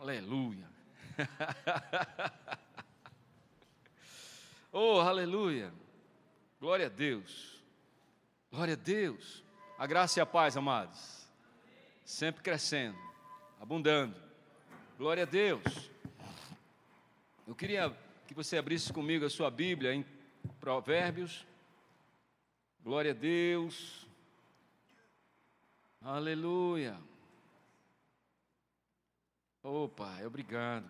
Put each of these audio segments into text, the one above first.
Aleluia. oh, aleluia. Glória a Deus. Glória a Deus. A graça e a paz, amados. Sempre crescendo, abundando. Glória a Deus. Eu queria que você abrisse comigo a sua Bíblia em Provérbios. Glória a Deus. Aleluia. Oh, Pai, obrigado.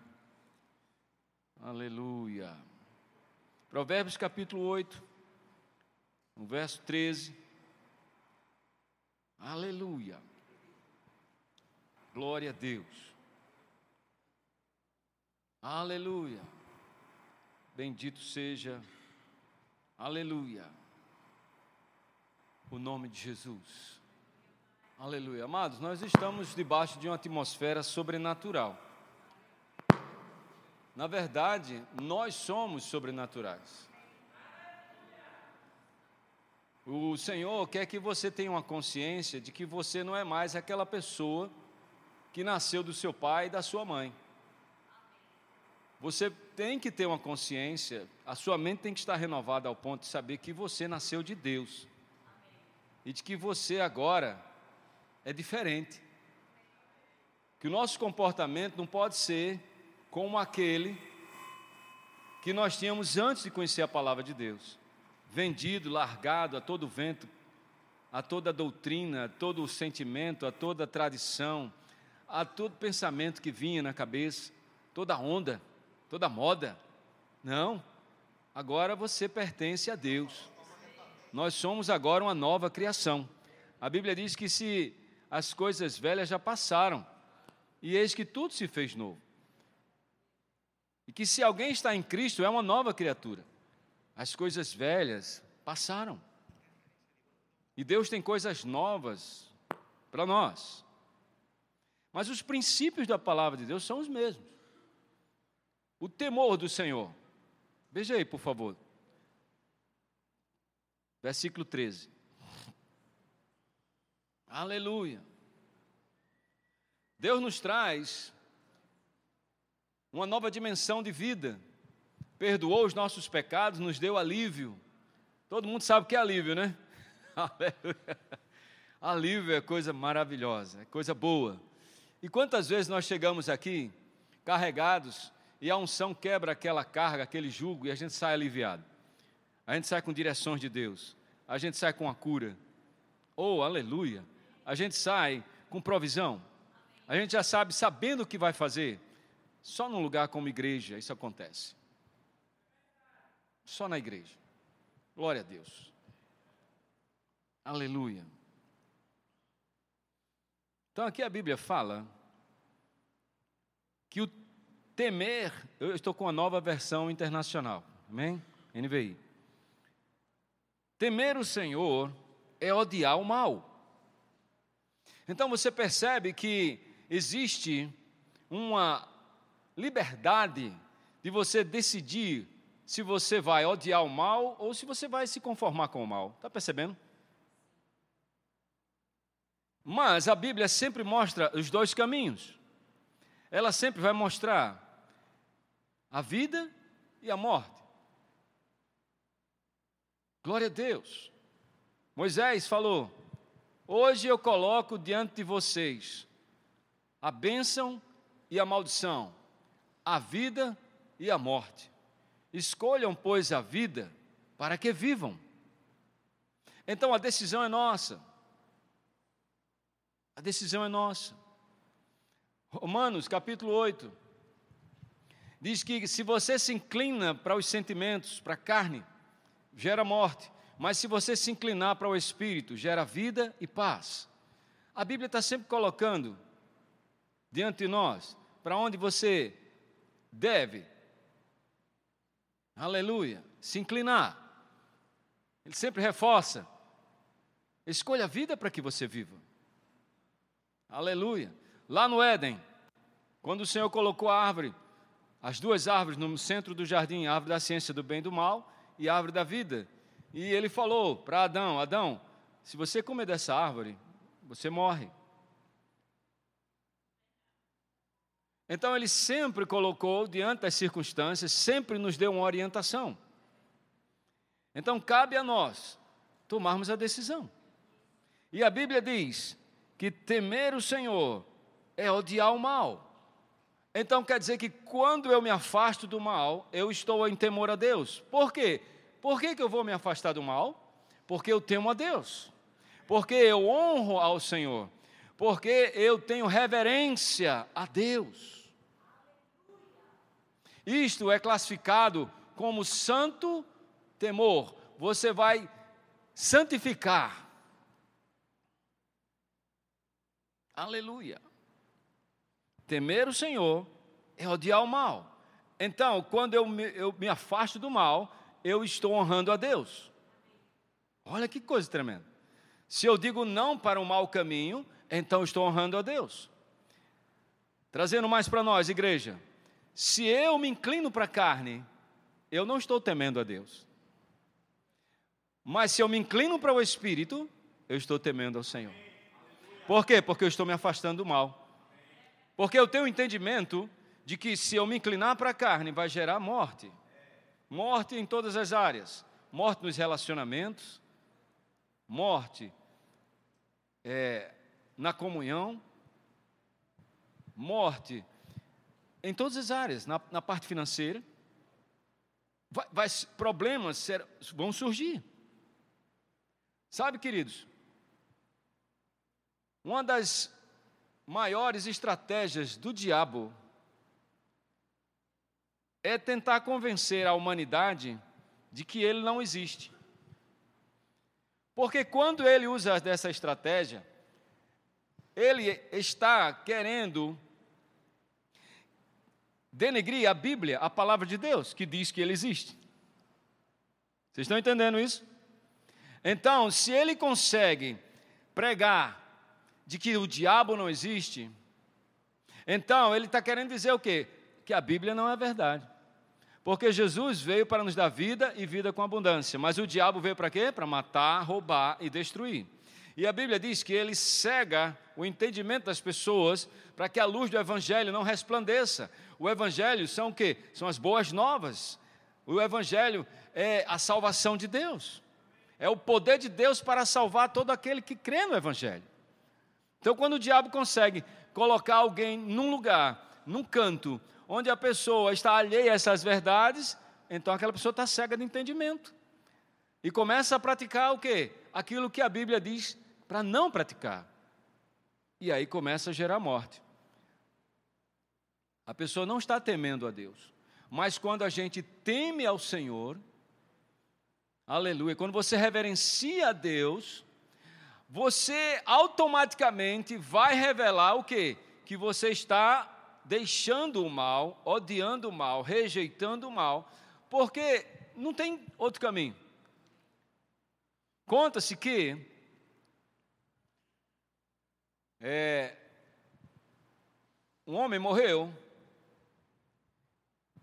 Aleluia. Provérbios capítulo 8, no verso 13. Aleluia. Glória a Deus. Aleluia. Bendito seja. Aleluia. O nome de Jesus. Aleluia. Amados, nós estamos debaixo de uma atmosfera sobrenatural. Na verdade, nós somos sobrenaturais. O Senhor quer que você tenha uma consciência de que você não é mais aquela pessoa que nasceu do seu pai e da sua mãe. Você tem que ter uma consciência, a sua mente tem que estar renovada ao ponto de saber que você nasceu de Deus. E de que você agora é diferente. Que o nosso comportamento não pode ser como aquele que nós tínhamos antes de conhecer a palavra de Deus vendido, largado a todo vento, a toda doutrina, a todo sentimento, a toda tradição, a todo pensamento que vinha na cabeça, toda onda, toda moda. Não, agora você pertence a Deus. Nós somos agora uma nova criação. A Bíblia diz que se as coisas velhas já passaram, e eis que tudo se fez novo. E que se alguém está em Cristo, é uma nova criatura. As coisas velhas passaram. E Deus tem coisas novas para nós. Mas os princípios da palavra de Deus são os mesmos. O temor do Senhor. Veja aí, por favor. Versículo 13. Aleluia. Deus nos traz uma nova dimensão de vida. Perdoou os nossos pecados, nos deu alívio. Todo mundo sabe o que é alívio, né? Aleluia. Alívio é coisa maravilhosa, é coisa boa. E quantas vezes nós chegamos aqui carregados e a unção quebra aquela carga, aquele jugo e a gente sai aliviado. A gente sai com direções de Deus. A gente sai com a cura. Oh, aleluia a gente sai com provisão. A gente já sabe, sabendo o que vai fazer. Só num lugar como igreja isso acontece. Só na igreja. Glória a Deus. Aleluia. Então aqui a Bíblia fala que o temer, eu estou com a nova versão internacional, amém? NVI. Temer o Senhor é odiar o mal. Então você percebe que existe uma liberdade de você decidir se você vai odiar o mal ou se você vai se conformar com o mal. Está percebendo? Mas a Bíblia sempre mostra os dois caminhos. Ela sempre vai mostrar a vida e a morte. Glória a Deus. Moisés falou: Hoje eu coloco diante de vocês a bênção e a maldição, a vida e a morte. Escolham, pois, a vida para que vivam. Então a decisão é nossa. A decisão é nossa. Romanos capítulo 8 diz que se você se inclina para os sentimentos, para a carne, gera morte. Mas se você se inclinar para o Espírito, gera vida e paz. A Bíblia está sempre colocando diante de nós para onde você deve, aleluia, se inclinar. Ele sempre reforça. Escolha a vida para que você viva. Aleluia. Lá no Éden, quando o Senhor colocou a árvore, as duas árvores no centro do jardim, a árvore da ciência do bem e do mal e a árvore da vida, e ele falou para Adão: Adão, se você comer dessa árvore, você morre. Então ele sempre colocou diante das circunstâncias, sempre nos deu uma orientação. Então cabe a nós tomarmos a decisão. E a Bíblia diz que temer o Senhor é odiar o mal. Então quer dizer que quando eu me afasto do mal, eu estou em temor a Deus. Por quê? Por que, que eu vou me afastar do mal? Porque eu temo a Deus. Porque eu honro ao Senhor. Porque eu tenho reverência a Deus. Isto é classificado como santo temor. Você vai santificar. Aleluia. Temer o Senhor é odiar o mal. Então, quando eu me, eu me afasto do mal, eu estou honrando a Deus. Olha que coisa tremenda. Se eu digo não para o mau caminho, então estou honrando a Deus. Trazendo mais para nós, igreja. Se eu me inclino para a carne, eu não estou temendo a Deus. Mas se eu me inclino para o Espírito, eu estou temendo ao Senhor. Por quê? Porque eu estou me afastando do mal. Porque eu tenho o entendimento de que se eu me inclinar para a carne, vai gerar morte. Morte em todas as áreas. Morte nos relacionamentos, morte é, na comunhão, morte em todas as áreas, na, na parte financeira. Vai, vai, problemas ser, vão surgir. Sabe, queridos, uma das maiores estratégias do diabo é tentar convencer a humanidade de que ele não existe. Porque quando ele usa dessa estratégia, ele está querendo denegrir a Bíblia, a palavra de Deus, que diz que ele existe. Vocês estão entendendo isso? Então, se ele consegue pregar de que o diabo não existe, então ele está querendo dizer o quê? Que a Bíblia não é verdade. Porque Jesus veio para nos dar vida e vida com abundância, mas o diabo veio para quê? Para matar, roubar e destruir. E a Bíblia diz que ele cega o entendimento das pessoas para que a luz do Evangelho não resplandeça. O Evangelho são o quê? São as boas novas. O Evangelho é a salvação de Deus. É o poder de Deus para salvar todo aquele que crê no Evangelho. Então, quando o diabo consegue colocar alguém num lugar, num canto, onde a pessoa está alheia a essas verdades, então aquela pessoa está cega de entendimento. E começa a praticar o quê? Aquilo que a Bíblia diz para não praticar. E aí começa a gerar morte. A pessoa não está temendo a Deus. Mas quando a gente teme ao Senhor, aleluia, quando você reverencia a Deus, você automaticamente vai revelar o quê? Que você está deixando o mal, odiando o mal, rejeitando o mal, porque não tem outro caminho. Conta-se que é, um homem morreu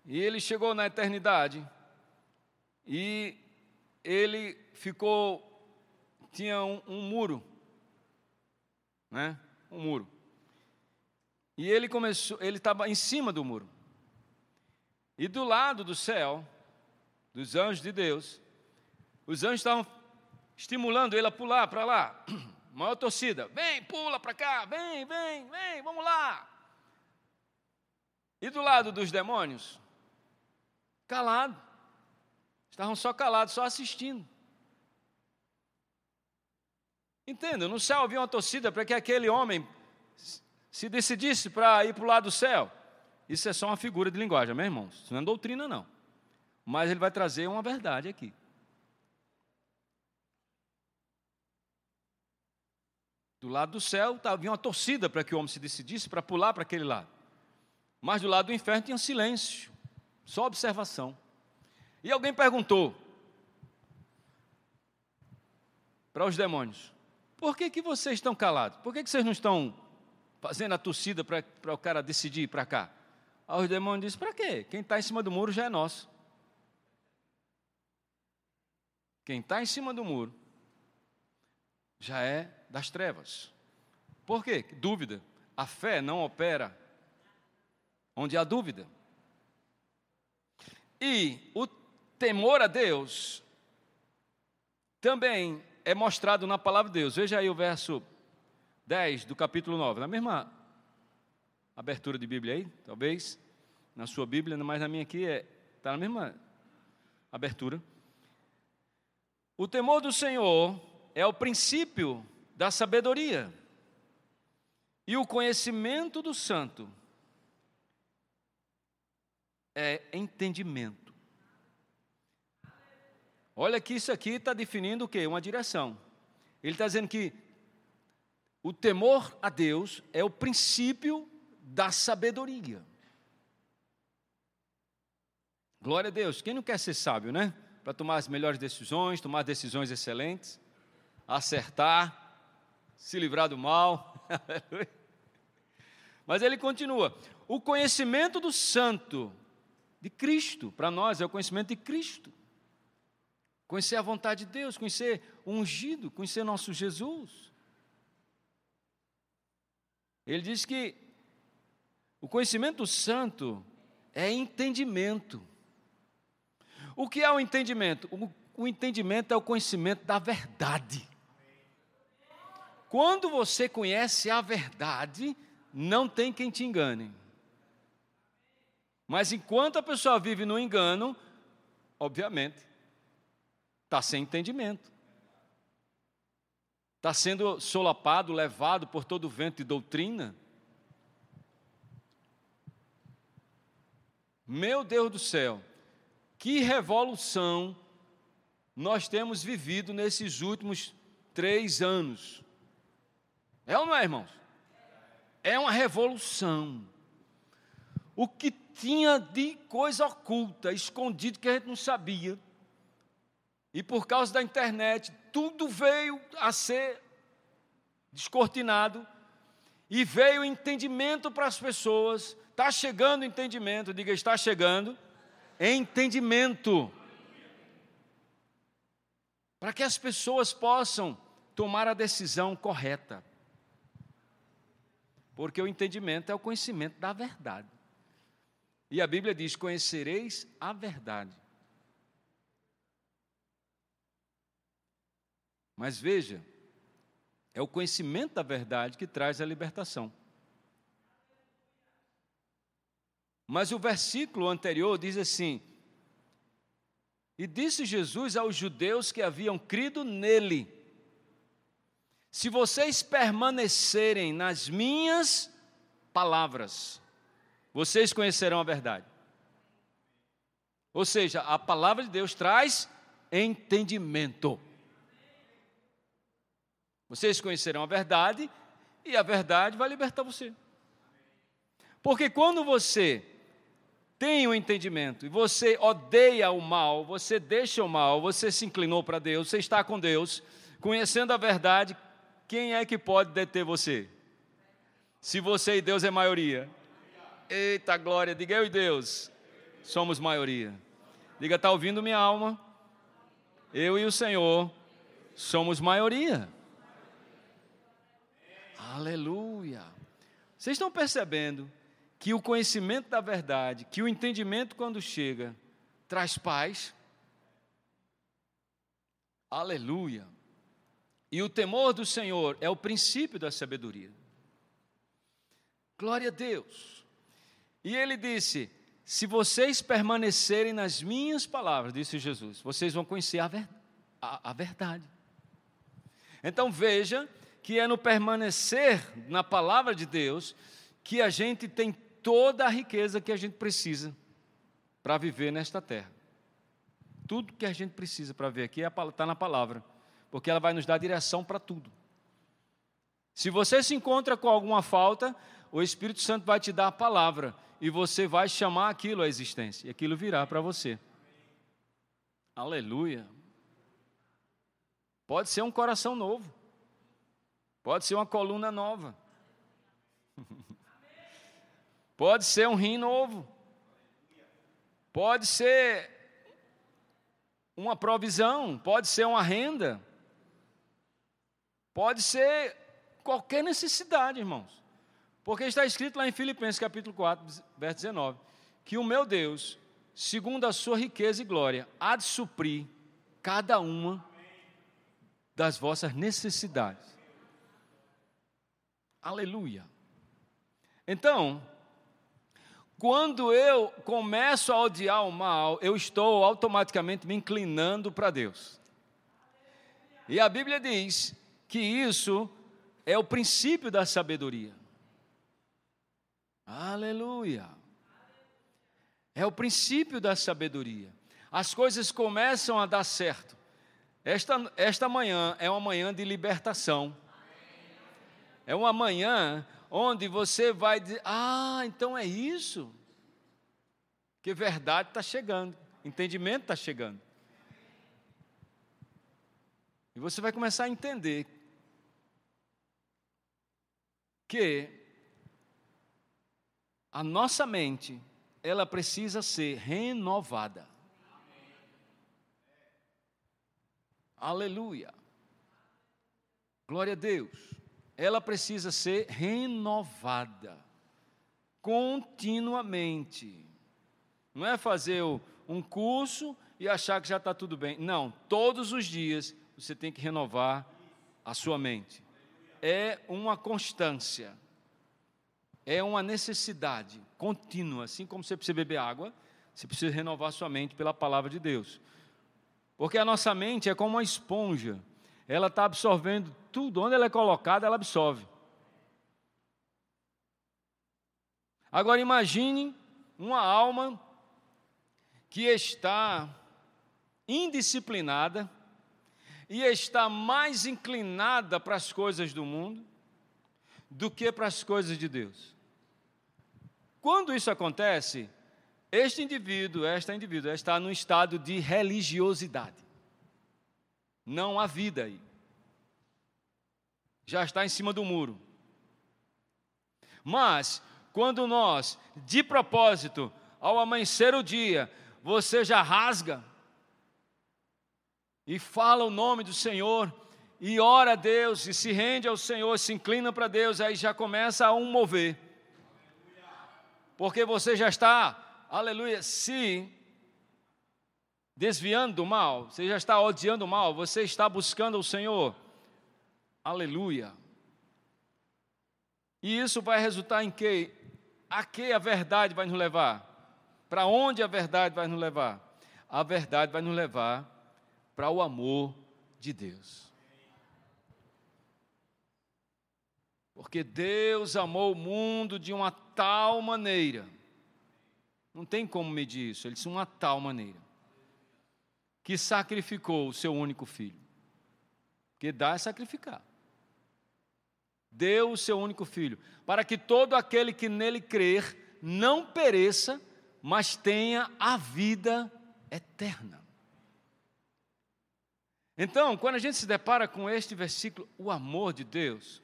e ele chegou na eternidade e ele ficou tinha um, um muro, né? Um muro. E ele começou, ele estava em cima do muro. E do lado do céu, dos anjos de Deus, os anjos estavam estimulando ele a pular para lá. Maior torcida. Vem, pula para cá, vem, vem, vem, vamos lá. E do lado dos demônios, calado. Estavam só calados, só assistindo. Entenda, no céu havia uma torcida para que aquele homem se decidisse para ir para o lado do céu, isso é só uma figura de linguagem, meu irmão. Isso não é doutrina, não. Mas ele vai trazer uma verdade aqui. Do lado do céu havia uma torcida para que o homem se decidisse para pular para aquele lado. Mas do lado do inferno tinha silêncio, só observação. E alguém perguntou para os demônios: Por que, que vocês estão calados? Por que, que vocês não estão fazendo a torcida para o cara decidir ir para cá. Aí os demônios dizem: para quê? Quem está em cima do muro já é nosso. Quem está em cima do muro já é das trevas. Por quê? Dúvida. A fé não opera onde há dúvida. E o temor a Deus também é mostrado na palavra de Deus. Veja aí o verso 10 do capítulo 9, na mesma abertura de Bíblia aí, talvez, na sua Bíblia, mas na minha aqui está é, tá na mesma abertura. O temor do Senhor é o princípio da sabedoria, e o conhecimento do santo é entendimento. Olha que isso aqui está definindo o quê? Uma direção. Ele está dizendo que o temor a Deus é o princípio da sabedoria. Glória a Deus. Quem não quer ser sábio, né? Para tomar as melhores decisões, tomar decisões excelentes, acertar, se livrar do mal. Mas ele continua: o conhecimento do santo, de Cristo, para nós é o conhecimento de Cristo. Conhecer a vontade de Deus, conhecer o ungido, conhecer nosso Jesus. Ele diz que o conhecimento santo é entendimento. O que é o entendimento? O, o entendimento é o conhecimento da verdade. Quando você conhece a verdade, não tem quem te engane. Mas enquanto a pessoa vive no engano, obviamente, está sem entendimento. Está sendo solapado, levado por todo o vento de doutrina. Meu Deus do céu, que revolução nós temos vivido nesses últimos três anos. É ou não é, irmãos? É uma revolução. O que tinha de coisa oculta, escondido, que a gente não sabia. E por causa da internet, tudo veio a ser descortinado e veio entendimento para as pessoas. Está chegando entendimento, diga, está chegando entendimento. Para que as pessoas possam tomar a decisão correta. Porque o entendimento é o conhecimento da verdade. E a Bíblia diz: Conhecereis a verdade. Mas veja, é o conhecimento da verdade que traz a libertação. Mas o versículo anterior diz assim: E disse Jesus aos judeus que haviam crido nele: Se vocês permanecerem nas minhas palavras, vocês conhecerão a verdade. Ou seja, a palavra de Deus traz entendimento. Vocês conhecerão a verdade e a verdade vai libertar você. Porque quando você tem o um entendimento e você odeia o mal, você deixa o mal, você se inclinou para Deus, você está com Deus, conhecendo a verdade, quem é que pode deter você? Se você e Deus é maioria. Eita glória, diga eu e Deus, somos maioria. Diga, está ouvindo minha alma? Eu e o Senhor somos maioria. Aleluia. Vocês estão percebendo que o conhecimento da verdade, que o entendimento quando chega, traz paz. Aleluia. E o temor do Senhor é o princípio da sabedoria. Glória a Deus. E ele disse: Se vocês permanecerem nas minhas palavras, disse Jesus, vocês vão conhecer a, ver, a, a verdade. Então veja que é no permanecer na palavra de Deus que a gente tem toda a riqueza que a gente precisa para viver nesta terra. Tudo que a gente precisa para ver aqui está na palavra, porque ela vai nos dar direção para tudo. Se você se encontra com alguma falta, o Espírito Santo vai te dar a palavra e você vai chamar aquilo à existência, e aquilo virá para você. Aleluia. Pode ser um coração novo, pode ser uma coluna nova. Pode ser um rim novo. Pode ser uma provisão, pode ser uma renda. Pode ser qualquer necessidade, irmãos. Porque está escrito lá em Filipenses capítulo 4, verso 19, que o meu Deus, segundo a sua riqueza e glória, há de suprir cada uma das vossas necessidades. Aleluia. Então, quando eu começo a odiar o mal, eu estou automaticamente me inclinando para Deus. E a Bíblia diz que isso é o princípio da sabedoria. Aleluia. É o princípio da sabedoria. As coisas começam a dar certo. Esta, esta manhã é uma manhã de libertação. É uma manhã onde você vai dizer: Ah, então é isso. Que verdade está chegando, entendimento está chegando. E você vai começar a entender que a nossa mente, ela precisa ser renovada. Aleluia. Glória a Deus ela precisa ser renovada continuamente. Não é fazer um curso e achar que já está tudo bem. Não, todos os dias você tem que renovar a sua mente. É uma constância, é uma necessidade contínua. Assim como você precisa beber água, você precisa renovar sua mente pela palavra de Deus. Porque a nossa mente é como uma esponja ela está absorvendo tudo, onde ela é colocada, ela absorve. Agora imagine uma alma que está indisciplinada e está mais inclinada para as coisas do mundo do que para as coisas de Deus. Quando isso acontece, este indivíduo, esta indivídua está num estado de religiosidade. Não há vida aí. Já está em cima do muro. Mas, quando nós, de propósito, ao amanhecer o dia, você já rasga e fala o nome do Senhor e ora a Deus e se rende ao Senhor, se inclina para Deus, aí já começa a um mover. Porque você já está, aleluia, se desviando do mal, você já está odiando o mal, você está buscando o Senhor. Aleluia. E isso vai resultar em que? A que a verdade vai nos levar? Para onde a verdade vai nos levar? A verdade vai nos levar para o amor de Deus. Porque Deus amou o mundo de uma tal maneira. Não tem como medir isso, ele disse uma tal maneira que sacrificou o seu único filho. Que dá é sacrificar. Deu o seu único filho, para que todo aquele que nele crer não pereça, mas tenha a vida eterna. Então, quando a gente se depara com este versículo, o amor de Deus,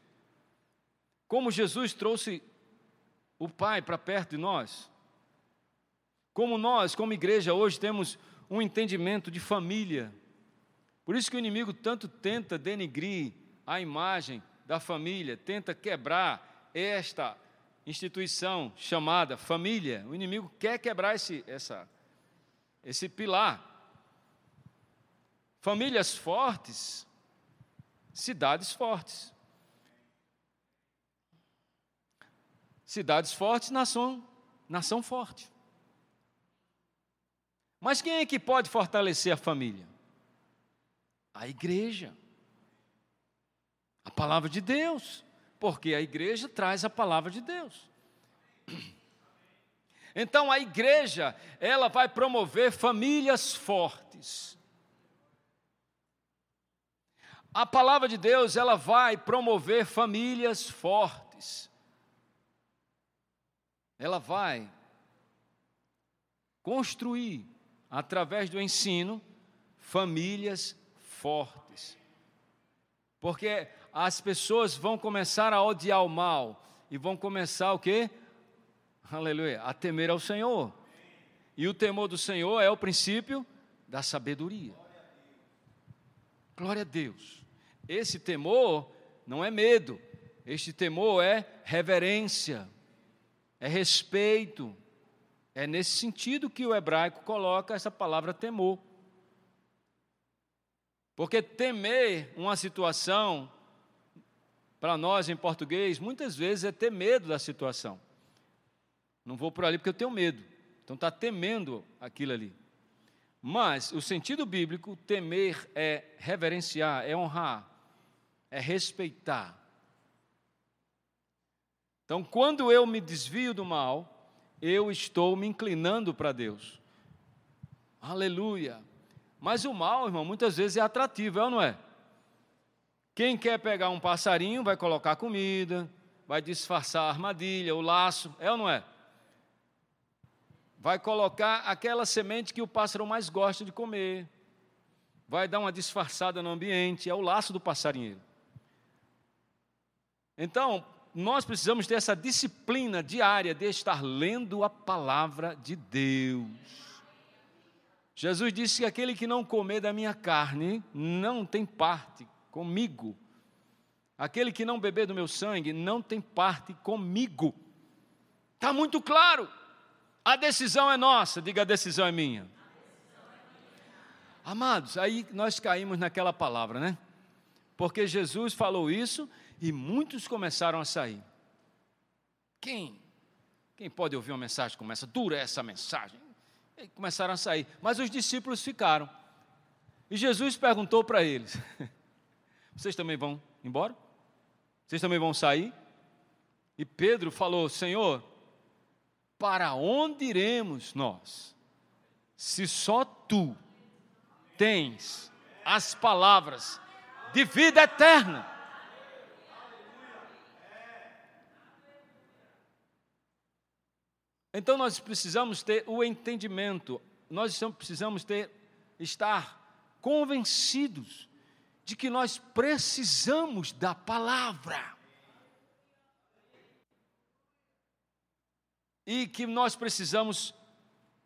como Jesus trouxe o Pai para perto de nós, como nós, como igreja, hoje temos um entendimento de família. Por isso que o inimigo tanto tenta denigrir a imagem da família, tenta quebrar esta instituição chamada família. O inimigo quer quebrar esse, essa, esse pilar. Famílias fortes, cidades fortes. Cidades fortes, nação, nação forte. Mas quem é que pode fortalecer a família? A igreja. A palavra de Deus. Porque a igreja traz a palavra de Deus. Então a igreja, ela vai promover famílias fortes. A palavra de Deus, ela vai promover famílias fortes. Ela vai construir através do ensino, famílias fortes. Porque as pessoas vão começar a odiar o mal e vão começar o quê? Aleluia, a temer ao Senhor. E o temor do Senhor é o princípio da sabedoria. Glória a Deus. Esse temor não é medo, Este temor é reverência, é respeito. É nesse sentido que o hebraico coloca essa palavra temor. Porque temer uma situação, para nós em português, muitas vezes é ter medo da situação. Não vou por ali porque eu tenho medo. Então está temendo aquilo ali. Mas o sentido bíblico, temer é reverenciar, é honrar, é respeitar. Então, quando eu me desvio do mal, eu estou me inclinando para Deus. Aleluia. Mas o mal, irmão, muitas vezes é atrativo, é ou não é? Quem quer pegar um passarinho vai colocar comida, vai disfarçar a armadilha, o laço, é ou não é? Vai colocar aquela semente que o pássaro mais gosta de comer, vai dar uma disfarçada no ambiente, é o laço do passarinheiro. Então, nós precisamos ter essa disciplina diária de estar lendo a palavra de Deus. Jesus disse que aquele que não comer da minha carne não tem parte comigo. Aquele que não beber do meu sangue não tem parte comigo. Está muito claro. A decisão é nossa, diga a decisão é minha. Amados, aí nós caímos naquela palavra, né? Porque Jesus falou isso e muitos começaram a sair. Quem? Quem pode ouvir uma mensagem como essa? Dura essa mensagem. E começaram a sair. Mas os discípulos ficaram. E Jesus perguntou para eles: Vocês também vão embora? Vocês também vão sair? E Pedro falou: Senhor, para onde iremos nós? Se só tu tens as palavras de vida eterna. Então nós precisamos ter o entendimento, nós precisamos ter estar convencidos de que nós precisamos da palavra. E que nós precisamos,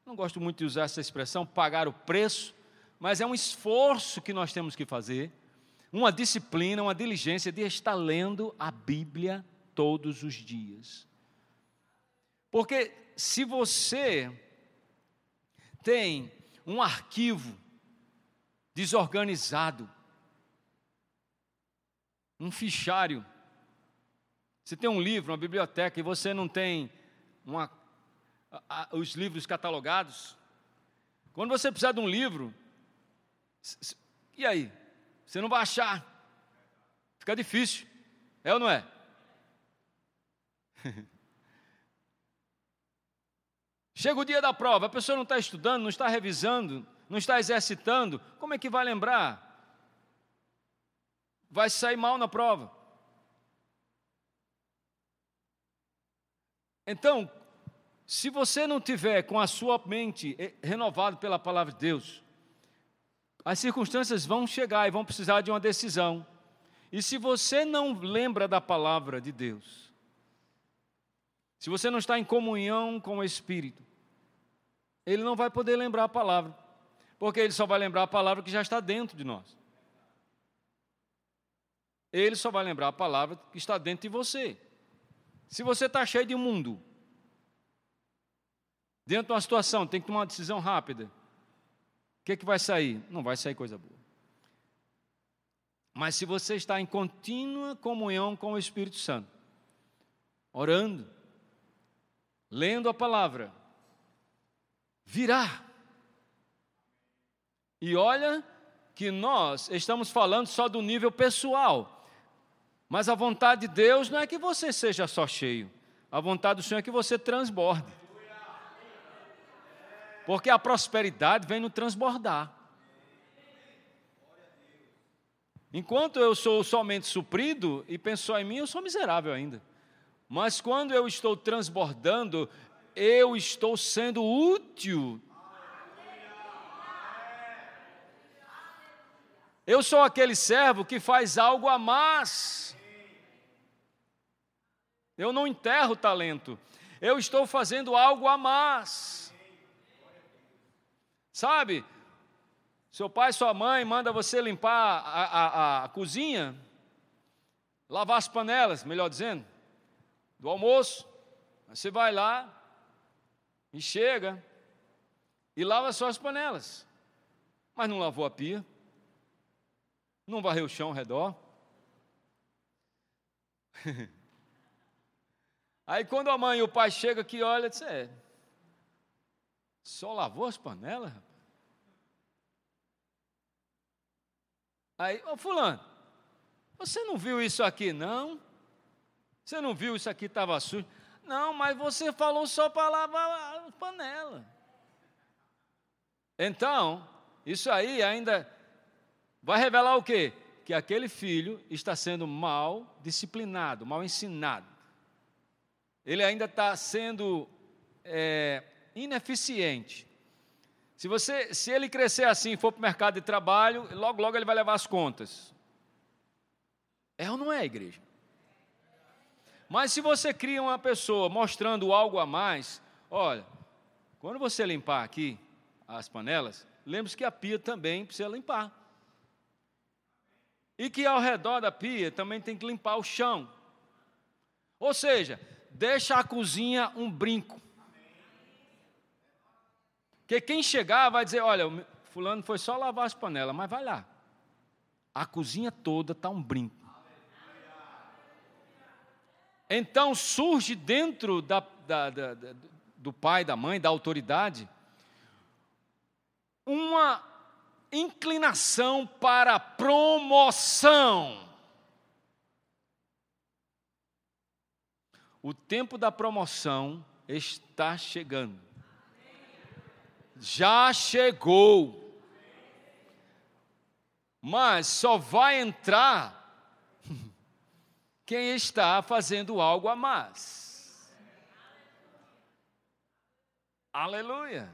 não gosto muito de usar essa expressão, pagar o preço, mas é um esforço que nós temos que fazer, uma disciplina, uma diligência de estar lendo a Bíblia todos os dias. Porque se você tem um arquivo desorganizado, um fichário, você tem um livro, uma biblioteca e você não tem uma, a, a, os livros catalogados, quando você precisar de um livro, e aí? Você não vai achar, fica difícil, é ou não é? Chega o dia da prova, a pessoa não está estudando, não está revisando, não está exercitando, como é que vai lembrar? Vai sair mal na prova. Então, se você não tiver com a sua mente renovada pela palavra de Deus, as circunstâncias vão chegar e vão precisar de uma decisão. E se você não lembra da palavra de Deus, se você não está em comunhão com o Espírito, ele não vai poder lembrar a palavra, porque ele só vai lembrar a palavra que já está dentro de nós. Ele só vai lembrar a palavra que está dentro de você. Se você está cheio de mundo, dentro de uma situação, tem que tomar uma decisão rápida. O que, é que vai sair? Não vai sair coisa boa. Mas se você está em contínua comunhão com o Espírito Santo, orando, lendo a palavra, virá. E olha que nós estamos falando só do nível pessoal, mas a vontade de Deus não é que você seja só cheio, a vontade do Senhor é que você transborde. Porque a prosperidade vem no transbordar. Enquanto eu sou somente suprido e penso em mim, eu sou miserável ainda. Mas quando eu estou transbordando, eu estou sendo útil. Eu sou aquele servo que faz algo a mais. Eu não enterro talento. Eu estou fazendo algo a mais. Sabe? Seu pai, sua mãe manda você limpar a, a, a cozinha, lavar as panelas, melhor dizendo, do almoço. Você vai lá e chega e lava só as panelas, mas não lavou a pia, não varreu o chão ao redor. Aí quando a mãe e o pai chegam aqui, olha, diz, é, só lavou as panelas? Aí, ô fulano, você não viu isso aqui, não? Você não viu isso aqui estava sujo? Não, mas você falou só para lavar a panela. Então, isso aí ainda vai revelar o quê? Que aquele filho está sendo mal disciplinado, mal ensinado. Ele ainda está sendo é, ineficiente. Se, você, se ele crescer assim, for para o mercado de trabalho, logo, logo ele vai levar as contas. É ou não é, igreja? Mas se você cria uma pessoa mostrando algo a mais, olha, quando você limpar aqui as panelas, lembre-se que a pia também precisa limpar. E que ao redor da pia também tem que limpar o chão. Ou seja, deixa a cozinha um brinco. Porque quem chegar vai dizer: olha, fulano foi só lavar as panelas, mas vai lá. A cozinha toda está um brinco. Então surge dentro da, da, da, do pai, da mãe, da autoridade, uma inclinação para promoção. O tempo da promoção está chegando. Já chegou. Mas só vai entrar quem está fazendo algo a mais. Aleluia.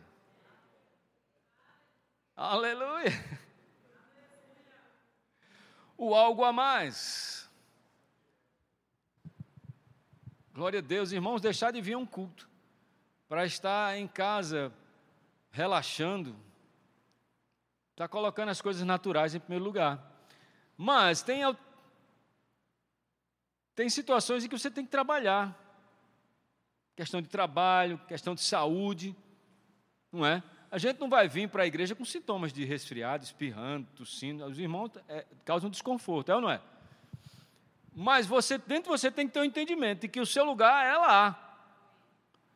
Aleluia. O algo a mais. Glória a Deus, irmãos, deixar de vir um culto para estar em casa relaxando, está colocando as coisas naturais em primeiro lugar. Mas tem, tem situações em que você tem que trabalhar. Questão de trabalho, questão de saúde, não é? A gente não vai vir para a igreja com sintomas de resfriado, espirrando, tossindo. Os irmãos é, causam desconforto, é ou não é? Mas você, dentro de você tem que ter um entendimento de que o seu lugar é lá.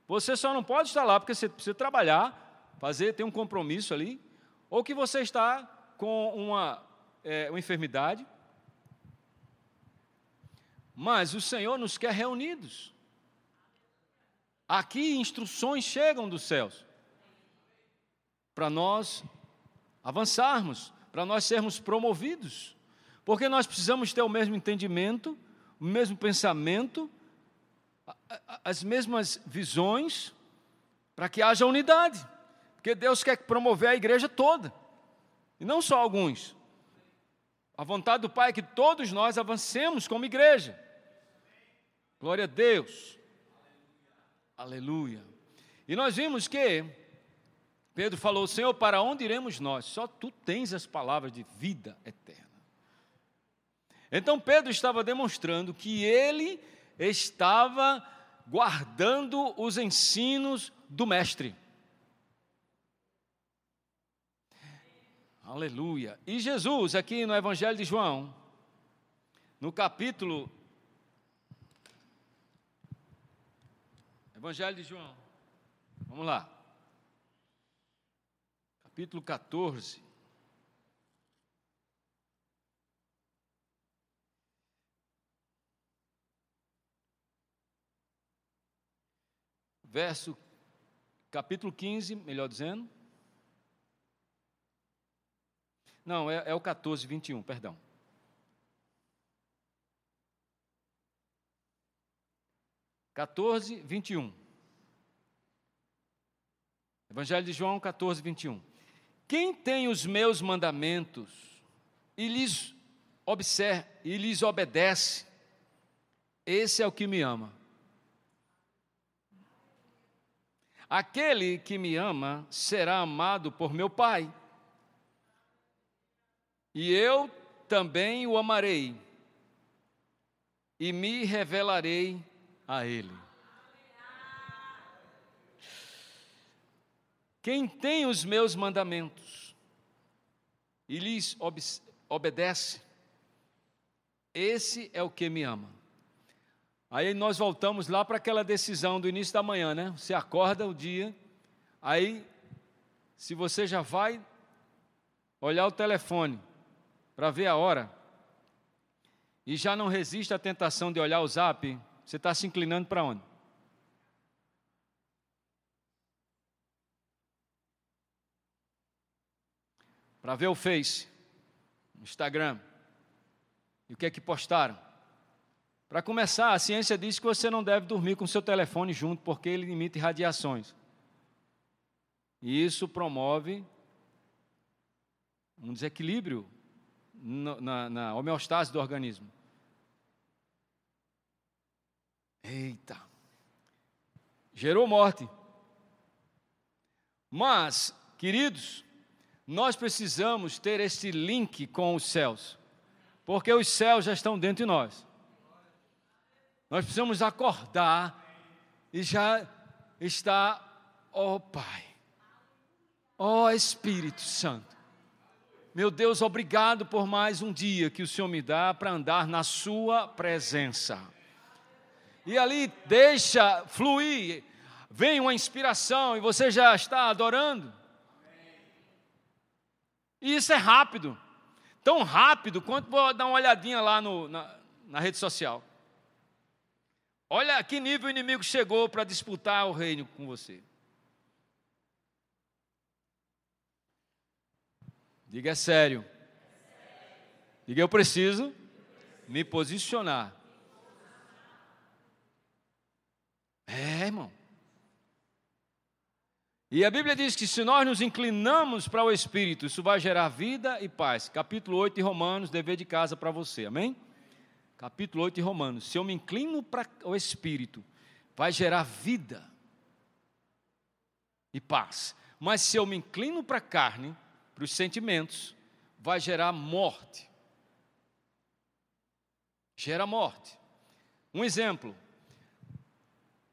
Você só não pode estar lá porque você precisa trabalhar, fazer, ter um compromisso ali, ou que você está com uma, é, uma enfermidade. Mas o Senhor nos quer reunidos. Aqui instruções chegam dos céus para nós avançarmos, para nós sermos promovidos. Porque nós precisamos ter o mesmo entendimento, o mesmo pensamento, as mesmas visões, para que haja unidade. Porque Deus quer promover a igreja toda, e não só alguns. A vontade do Pai é que todos nós avancemos como igreja. Glória a Deus. Aleluia. E nós vimos que Pedro falou: Senhor, para onde iremos nós? Só tu tens as palavras de vida eterna. Então Pedro estava demonstrando que ele estava guardando os ensinos do Mestre. Aleluia. E Jesus, aqui no Evangelho de João, no capítulo. Evangelho de João. Vamos lá capítulo 14. Verso, capítulo 15, melhor dizendo. Não, é, é o 14, 21, perdão. Quatorze, vinte e um. Evangelho de João 14, 21. Quem tem os meus mandamentos e lhes observa e lhes obedece, esse é o que me ama. Aquele que me ama será amado por meu Pai. E eu também o amarei e me revelarei a ele. Quem tem os meus mandamentos e lhes obedece, esse é o que me ama. Aí nós voltamos lá para aquela decisão do início da manhã, né? Você acorda o dia, aí, se você já vai olhar o telefone para ver a hora, e já não resiste à tentação de olhar o zap, você está se inclinando para onde? Para ver o Face, o Instagram. E o que é que postaram? Para começar, a ciência diz que você não deve dormir com seu telefone junto, porque ele emite radiações. E isso promove um desequilíbrio na, na homeostase do organismo. Eita! Gerou morte. Mas, queridos, nós precisamos ter esse link com os céus, porque os céus já estão dentro de nós. Nós precisamos acordar e já está, ó oh, Pai, ó oh, Espírito Santo. Meu Deus, obrigado por mais um dia que o Senhor me dá para andar na Sua presença. E ali deixa fluir, vem uma inspiração e você já está adorando. E isso é rápido, tão rápido quanto vou dar uma olhadinha lá no, na, na rede social. Olha que nível o inimigo chegou para disputar o reino com você. Diga é sério. Diga eu preciso me posicionar. É, irmão. E a Bíblia diz que se nós nos inclinamos para o Espírito, isso vai gerar vida e paz. Capítulo 8 de Romanos, dever de casa para você, amém? Capítulo 8 de Romanos. Se eu me inclino para o Espírito, vai gerar vida e paz. Mas se eu me inclino para a carne, para os sentimentos, vai gerar morte. Gera morte. Um exemplo.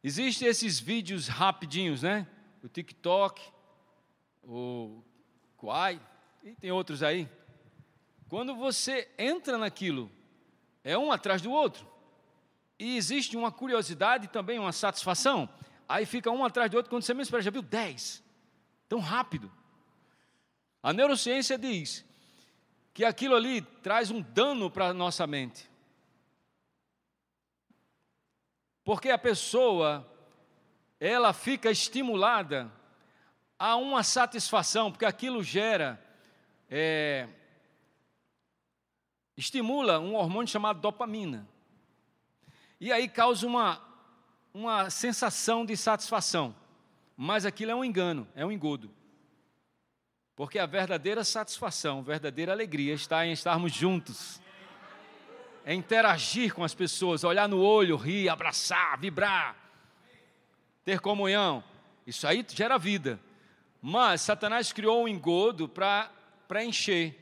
Existem esses vídeos rapidinhos, né? O TikTok, o Quai, e tem outros aí. Quando você entra naquilo, é um atrás do outro. E existe uma curiosidade e também uma satisfação. Aí fica um atrás do outro, quando você mesmo espera, já viu dez. Tão rápido. A neurociência diz que aquilo ali traz um dano para a nossa mente. Porque a pessoa, ela fica estimulada a uma satisfação, porque aquilo gera, é, estimula um hormônio chamado dopamina. E aí causa uma, uma sensação de satisfação. Mas aquilo é um engano, é um engodo. Porque a verdadeira satisfação, a verdadeira alegria está em estarmos juntos, é interagir com as pessoas, olhar no olho, rir, abraçar, vibrar, ter comunhão. Isso aí gera vida. Mas Satanás criou um engodo para preencher.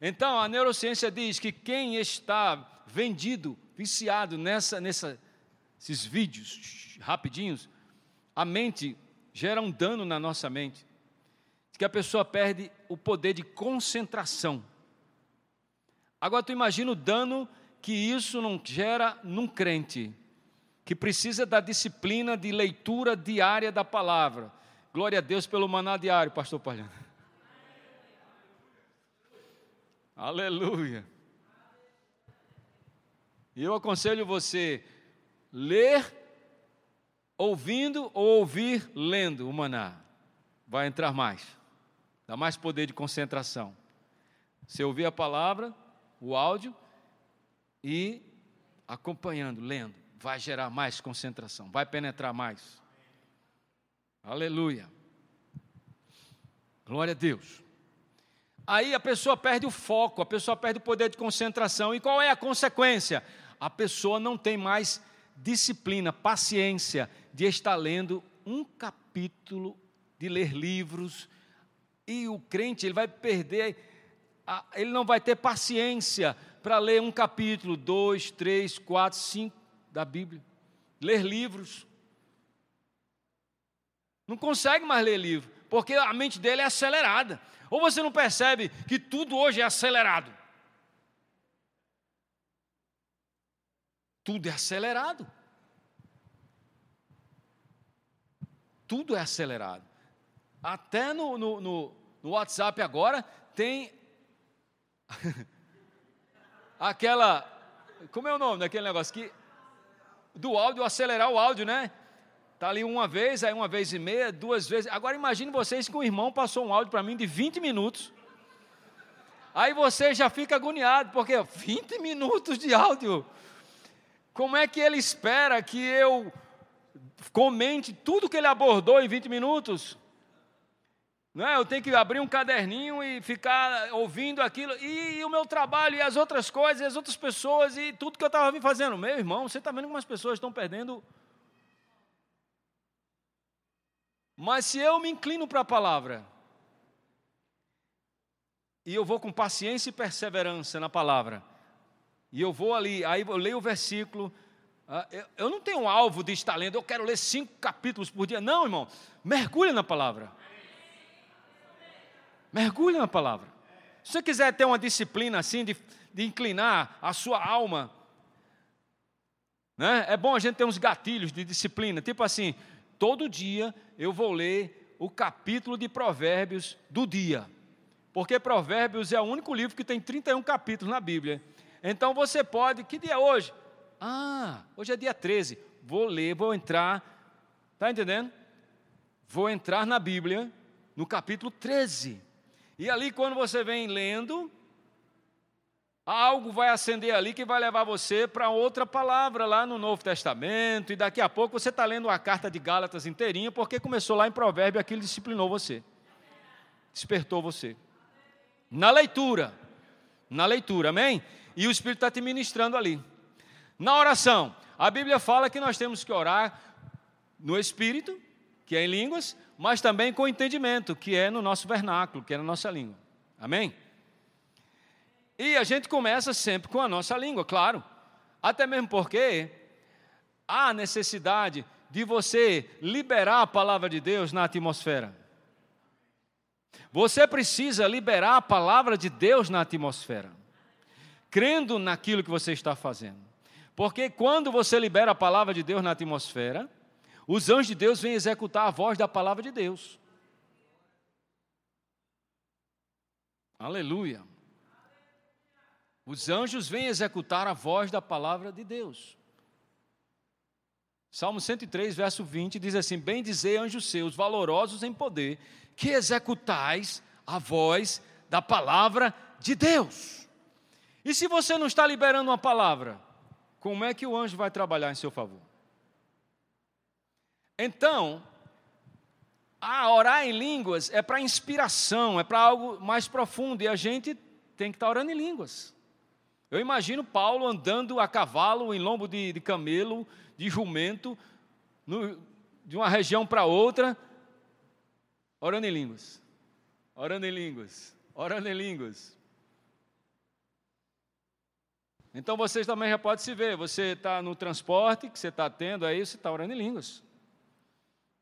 Então a neurociência diz que quem está vendido, viciado nessa, nessa, esses vídeos rapidinhos, a mente gera um dano na nossa mente que a pessoa perde o poder de concentração. Agora tu imagina o dano que isso não gera num crente, que precisa da disciplina de leitura diária da palavra. Glória a Deus pelo maná diário, pastor Palhano. Aleluia. E eu aconselho você ler ouvindo ou ouvir lendo o maná. Vai entrar mais. Dá mais poder de concentração. Você ouvir a palavra, o áudio e acompanhando, lendo, vai gerar mais concentração, vai penetrar mais. Aleluia. Glória a Deus. Aí a pessoa perde o foco, a pessoa perde o poder de concentração. E qual é a consequência? A pessoa não tem mais disciplina, paciência de estar lendo um capítulo, de ler livros, e o crente, ele vai perder, ele não vai ter paciência para ler um capítulo, dois, três, quatro, cinco da Bíblia. Ler livros. Não consegue mais ler livro, porque a mente dele é acelerada. Ou você não percebe que tudo hoje é acelerado? Tudo é acelerado. Tudo é acelerado. Até no, no, no, no WhatsApp agora tem aquela. Como é o nome daquele negócio que. Do áudio, acelerar o áudio, né? Está ali uma vez, aí uma vez e meia, duas vezes. Agora imagine vocês que um irmão passou um áudio para mim de 20 minutos. Aí você já fica agoniado, porque 20 minutos de áudio. Como é que ele espera que eu comente tudo que ele abordou em 20 minutos? Não é? Eu tenho que abrir um caderninho e ficar ouvindo aquilo, e, e o meu trabalho, e as outras coisas, e as outras pessoas, e tudo que eu estava fazendo. Meu irmão, você está vendo como as pessoas estão perdendo. Mas se eu me inclino para a palavra, e eu vou com paciência e perseverança na palavra, e eu vou ali, aí eu leio o versículo. Ah, eu não tenho um alvo de estar lendo, eu quero ler cinco capítulos por dia. Não, irmão. Mergulhe na palavra. Mergulhe na palavra. Se você quiser ter uma disciplina assim, de, de inclinar a sua alma, né? é bom a gente ter uns gatilhos de disciplina. Tipo assim, todo dia eu vou ler o capítulo de Provérbios do dia. Porque Provérbios é o único livro que tem 31 capítulos na Bíblia. Então você pode, que dia é hoje? Ah, hoje é dia 13. Vou ler, vou entrar. Está entendendo? Vou entrar na Bíblia, no capítulo 13. E ali, quando você vem lendo, algo vai acender ali que vai levar você para outra palavra lá no Novo Testamento. E daqui a pouco você está lendo a carta de Gálatas inteirinha, porque começou lá em Provérbio, aquilo disciplinou você, despertou você. Na leitura, na leitura, amém? e o Espírito está te ministrando ali. Na oração, a Bíblia fala que nós temos que orar no Espírito, que é em línguas, mas também com entendimento, que é no nosso vernáculo, que é na nossa língua. Amém? E a gente começa sempre com a nossa língua, claro. Até mesmo porque há necessidade de você liberar a palavra de Deus na atmosfera. Você precisa liberar a palavra de Deus na atmosfera crendo naquilo que você está fazendo. Porque quando você libera a palavra de Deus na atmosfera, os anjos de Deus vêm executar a voz da palavra de Deus. Aleluia. Os anjos vêm executar a voz da palavra de Deus. Salmo 103, verso 20 diz assim: Bem dizer, anjos seus, valorosos em poder, que executais a voz da palavra de Deus. E se você não está liberando uma palavra, como é que o anjo vai trabalhar em seu favor? Então, a orar em línguas é para inspiração, é para algo mais profundo, e a gente tem que estar orando em línguas. Eu imagino Paulo andando a cavalo, em lombo de, de camelo, de jumento, no, de uma região para outra, orando em línguas, orando em línguas, orando em línguas. Então vocês também já podem se ver, você está no transporte que você está tendo aí, você está orando em línguas.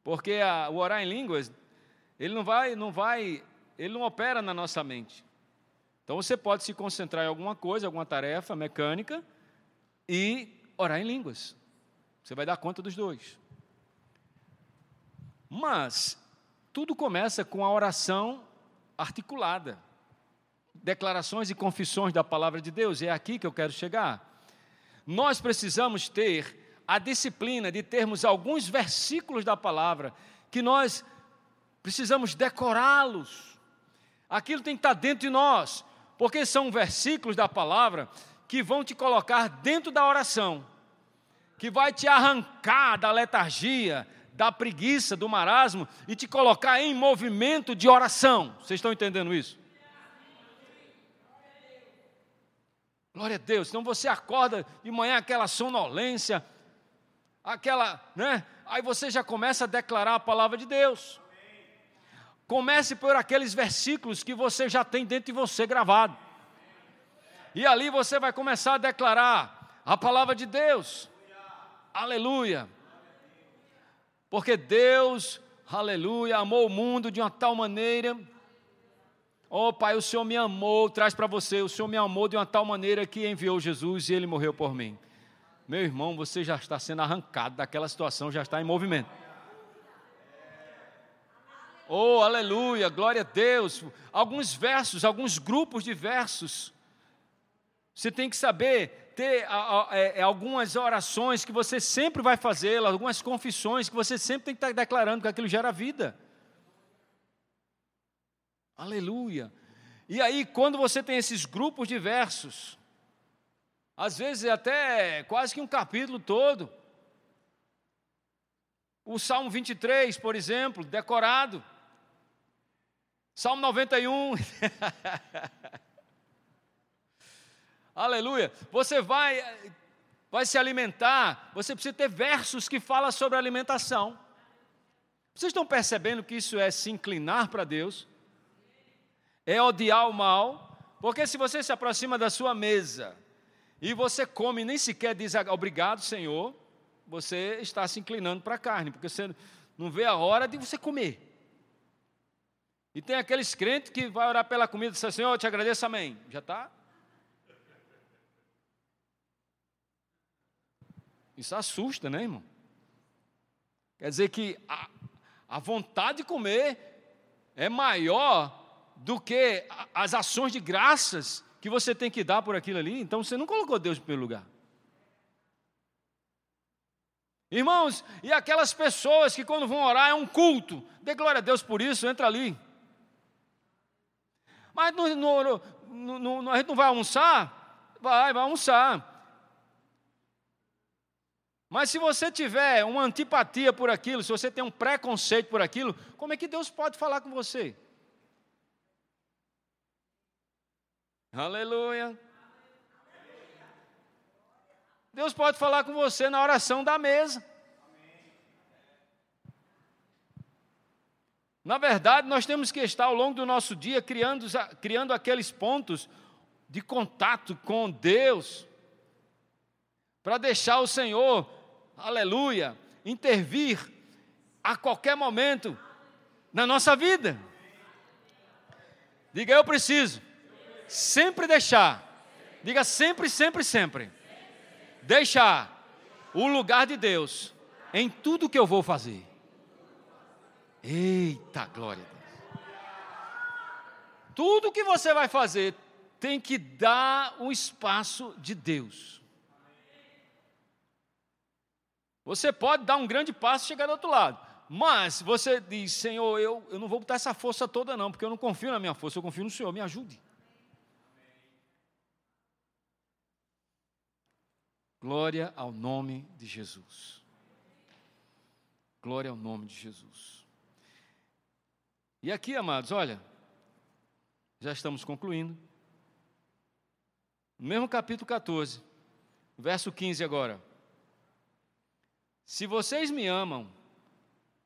Porque a, o orar em línguas, ele não vai, não vai, ele não opera na nossa mente. Então você pode se concentrar em alguma coisa, alguma tarefa mecânica e orar em línguas. Você vai dar conta dos dois. Mas tudo começa com a oração articulada declarações e confissões da palavra de Deus, é aqui que eu quero chegar. Nós precisamos ter a disciplina de termos alguns versículos da palavra que nós precisamos decorá-los. Aquilo tem que estar dentro de nós, porque são versículos da palavra que vão te colocar dentro da oração, que vai te arrancar da letargia, da preguiça, do marasmo e te colocar em movimento de oração. Vocês estão entendendo isso? Glória a Deus. Então você acorda de manhã aquela sonolência, aquela, né? Aí você já começa a declarar a palavra de Deus. Comece por aqueles versículos que você já tem dentro de você gravado. E ali você vai começar a declarar a palavra de Deus. Aleluia. Porque Deus, aleluia, amou o mundo de uma tal maneira. Oh, Pai, o Senhor me amou, traz para você, o Senhor me amou de uma tal maneira que enviou Jesus e ele morreu por mim. Meu irmão, você já está sendo arrancado daquela situação, já está em movimento. Oh, aleluia, glória a Deus. Alguns versos, alguns grupos de versos. Você tem que saber ter é, é, algumas orações que você sempre vai fazer, algumas confissões que você sempre tem que estar declarando que aquilo gera vida. Aleluia. E aí, quando você tem esses grupos de versos, às vezes é até quase que um capítulo todo. O Salmo 23, por exemplo, decorado. Salmo 91. Aleluia. Você vai vai se alimentar, você precisa ter versos que falam sobre alimentação. Vocês estão percebendo que isso é se inclinar para Deus? É odiar o mal? Porque se você se aproxima da sua mesa e você come nem sequer diz obrigado, Senhor, você está se inclinando para a carne, porque você não vê a hora de você comer. E tem aqueles crentes que vai orar pela comida e diz, Senhor, eu te agradeço, amém. Já está? Isso assusta, né, irmão? Quer dizer que a, a vontade de comer é maior do que as ações de graças que você tem que dar por aquilo ali. Então você não colocou Deus em primeiro lugar. Irmãos, e aquelas pessoas que quando vão orar é um culto, dê glória a Deus por isso, entra ali. Mas no, no, no, a gente não vai almoçar? Vai, vai almoçar. Mas se você tiver uma antipatia por aquilo, se você tem um preconceito por aquilo, como é que Deus pode falar com você? Aleluia. Deus pode falar com você na oração da mesa. Na verdade, nós temos que estar ao longo do nosso dia criando, criando aqueles pontos de contato com Deus, para deixar o Senhor aleluia, intervir a qualquer momento na nossa vida. Diga, eu preciso sempre deixar. Diga sempre, sempre, sempre. Deixar o lugar de Deus em tudo que eu vou fazer. Eita glória. Tudo que você vai fazer tem que dar o espaço de Deus. Você pode dar um grande passo e chegar do outro lado. Mas você diz, Senhor, eu, eu não vou botar essa força toda, não, porque eu não confio na minha força, eu confio no Senhor, me ajude. Glória ao nome de Jesus. Glória ao nome de Jesus. E aqui, amados, olha, já estamos concluindo. No mesmo capítulo 14, verso 15 agora. Se vocês me amam,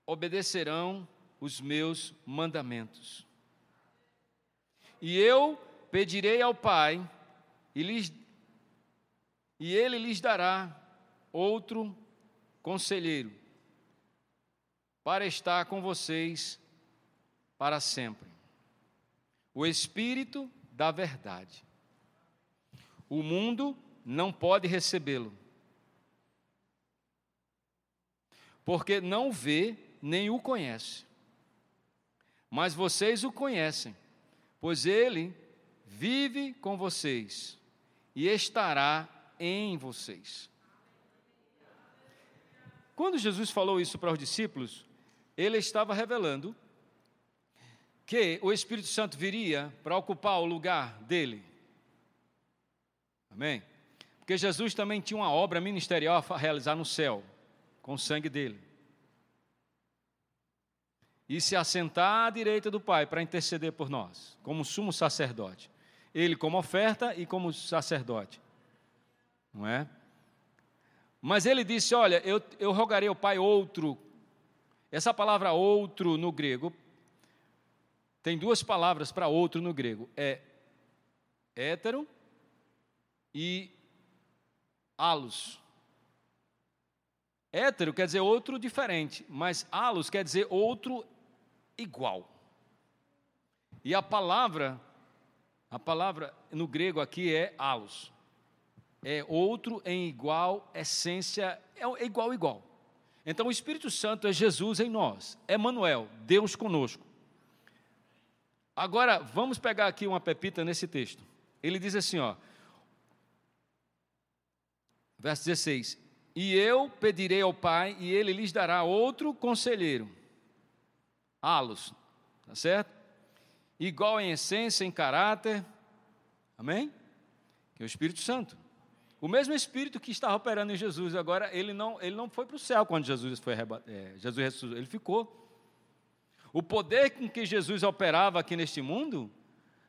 obedecerão os meus mandamentos. E eu pedirei ao Pai, e, lhes, e ele lhes dará outro conselheiro, para estar com vocês para sempre. O Espírito da Verdade. O mundo não pode recebê-lo porque não vê nem o conhece. Mas vocês o conhecem, pois ele vive com vocês e estará em vocês. Quando Jesus falou isso para os discípulos, ele estava revelando que o Espírito Santo viria para ocupar o lugar dele. Amém? Porque Jesus também tinha uma obra ministerial a realizar no céu com o sangue dele. E se assentar à direita do Pai para interceder por nós, como sumo sacerdote. Ele como oferta e como sacerdote. Não é? Mas ele disse: Olha, eu, eu rogarei ao Pai outro. Essa palavra outro no grego tem duas palavras para outro no grego: é hétero e halos. Hétero quer dizer outro diferente, mas halos quer dizer outro igual. E a palavra, a palavra no grego aqui é halos. É outro em igual essência, é igual igual. Então o Espírito Santo é Jesus em nós, é Manuel, Deus conosco. Agora, vamos pegar aqui uma pepita nesse texto. Ele diz assim, ó, verso 16: E eu pedirei ao Pai, e ele lhes dará outro conselheiro, Alos, tá certo? Igual em essência, em caráter, amém? Que é o Espírito Santo. O mesmo Espírito que estava operando em Jesus, agora ele não, ele não foi para o céu quando Jesus foi é, Jesus ressuscitou, ele ficou. O poder com que Jesus operava aqui neste mundo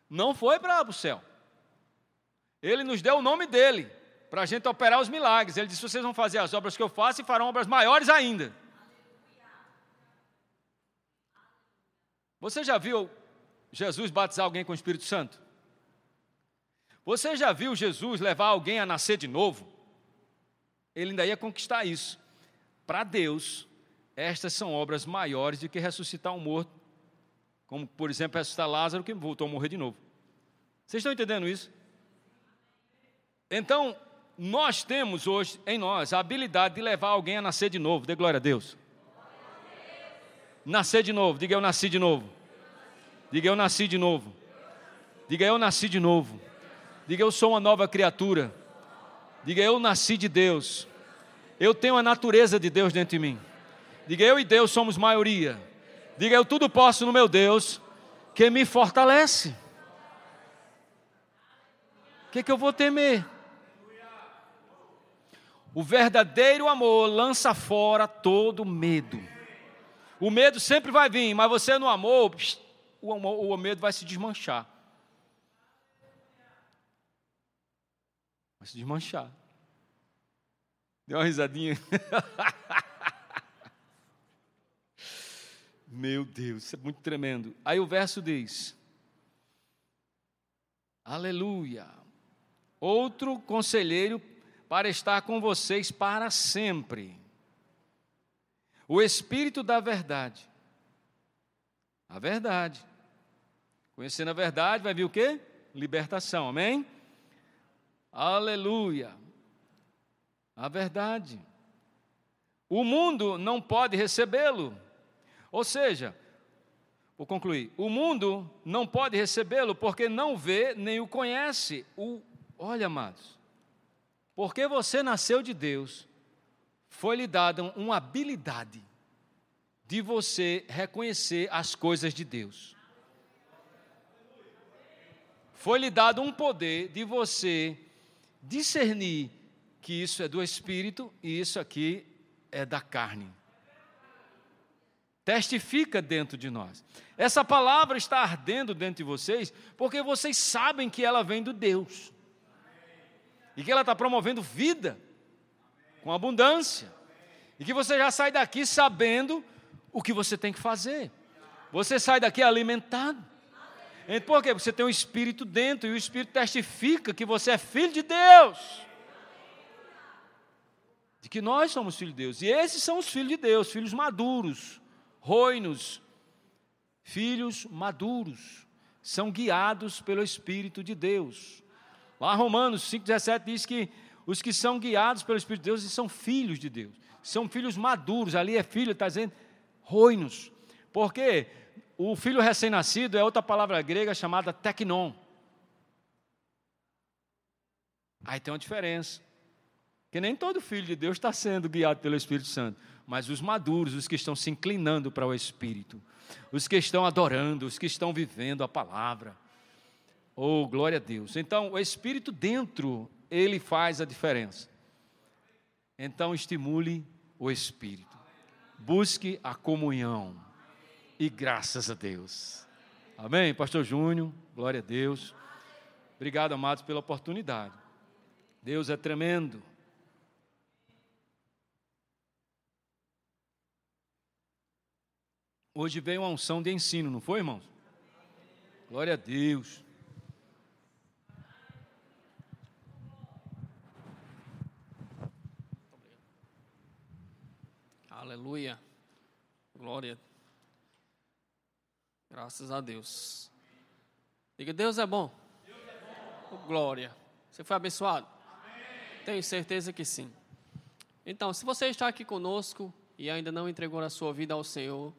não foi para o céu. Ele nos deu o nome dele para a gente operar os milagres. Ele disse: vocês vão fazer as obras que eu faço e farão obras maiores ainda. Você já viu Jesus batizar alguém com o Espírito Santo? Você já viu Jesus levar alguém a nascer de novo? Ele ainda ia conquistar isso. Para Deus, estas são obras maiores do que ressuscitar um morto, como, por exemplo, ressuscitar Lázaro, que voltou a morrer de novo. Vocês estão entendendo isso? Então, nós temos hoje em nós a habilidade de levar alguém a nascer de novo. Dê glória a Deus. Nascer de novo. Diga eu nasci de novo. Diga eu nasci de novo. Diga eu nasci de novo. Diga eu sou uma nova criatura. Diga eu nasci de Deus. Eu tenho a natureza de Deus dentro de mim. Diga eu e Deus somos maioria. Diga eu tudo posso no meu Deus que me fortalece. O que, que eu vou temer? O verdadeiro amor lança fora todo medo. O medo sempre vai vir, mas você no amor, o, amor, o medo vai se desmanchar. Vai se desmanchar. Deu uma risadinha. Meu Deus, isso é muito tremendo. Aí o verso diz: Aleluia. Outro conselheiro para estar com vocês para sempre. O Espírito da Verdade. A verdade. Conhecendo a verdade, vai vir o quê? Libertação, amém? Aleluia. A verdade. O mundo não pode recebê-lo, ou seja, vou concluir: o mundo não pode recebê-lo porque não vê nem o conhece. O, olha, amados, porque você nasceu de Deus, foi-lhe dada uma habilidade de você reconhecer as coisas de Deus. Foi-lhe dado um poder de você discernir que isso é do espírito e isso aqui é da carne testifica dentro de nós. Essa palavra está ardendo dentro de vocês, porque vocês sabem que ela vem do Deus. E que ela está promovendo vida com abundância. E que você já sai daqui sabendo o que você tem que fazer. Você sai daqui alimentado. Por quê? Você tem o Espírito dentro e o Espírito testifica que você é filho de Deus. De que nós somos filhos de Deus. E esses são os filhos de Deus, filhos maduros roinos, filhos maduros, são guiados pelo Espírito de Deus. Lá Romanos 5,17 diz que os que são guiados pelo Espírito de Deus são filhos de Deus, são filhos maduros, ali é filho, está dizendo roinos, porque o filho recém-nascido é outra palavra grega chamada teknon. Aí tem uma diferença, que nem todo filho de Deus está sendo guiado pelo Espírito Santo mas os maduros, os que estão se inclinando para o Espírito, os que estão adorando, os que estão vivendo a palavra. Oh, glória a Deus. Então, o Espírito dentro, ele faz a diferença. Então, estimule o Espírito. Busque a comunhão e graças a Deus. Amém, Pastor Júnior, glória a Deus. Obrigado, amados, pela oportunidade. Deus é tremendo. Hoje veio uma unção de ensino, não foi, irmãos? Glória a Deus. Aleluia. Glória a Deus. Graças a Deus. Diga, Deus é bom. Deus é bom. Glória. Você foi abençoado? Amém. Tenho certeza que sim. Então, se você está aqui conosco e ainda não entregou a sua vida ao Senhor,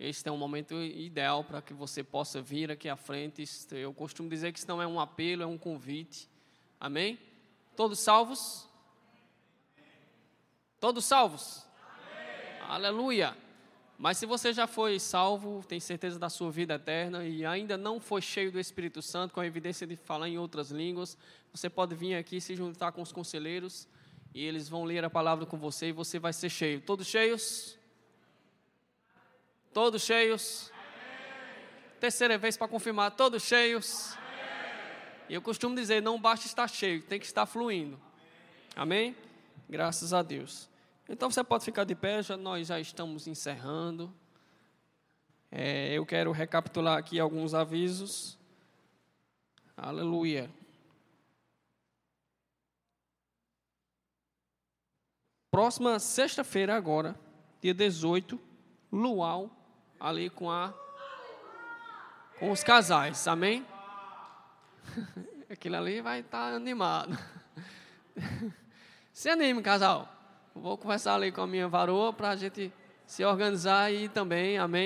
este é um momento ideal para que você possa vir aqui à frente. Eu costumo dizer que isso não é um apelo, é um convite. Amém? Todos salvos? Todos salvos? Amém. Aleluia! Mas se você já foi salvo, tem certeza da sua vida eterna e ainda não foi cheio do Espírito Santo, com a evidência de falar em outras línguas, você pode vir aqui se juntar com os conselheiros e eles vão ler a palavra com você e você vai ser cheio. Todos cheios? Todos cheios? Amém. Terceira vez para confirmar, todos cheios? E eu costumo dizer, não basta estar cheio, tem que estar fluindo. Amém? Amém? Graças a Deus. Então você pode ficar de pé, já, nós já estamos encerrando. É, eu quero recapitular aqui alguns avisos. Aleluia. Próxima sexta-feira, agora, dia 18, luau, ali com a com os casais, amém? Aquilo ali vai estar tá animado. Se anime, casal. Vou conversar ali com a minha varoa para a gente se organizar e também, amém?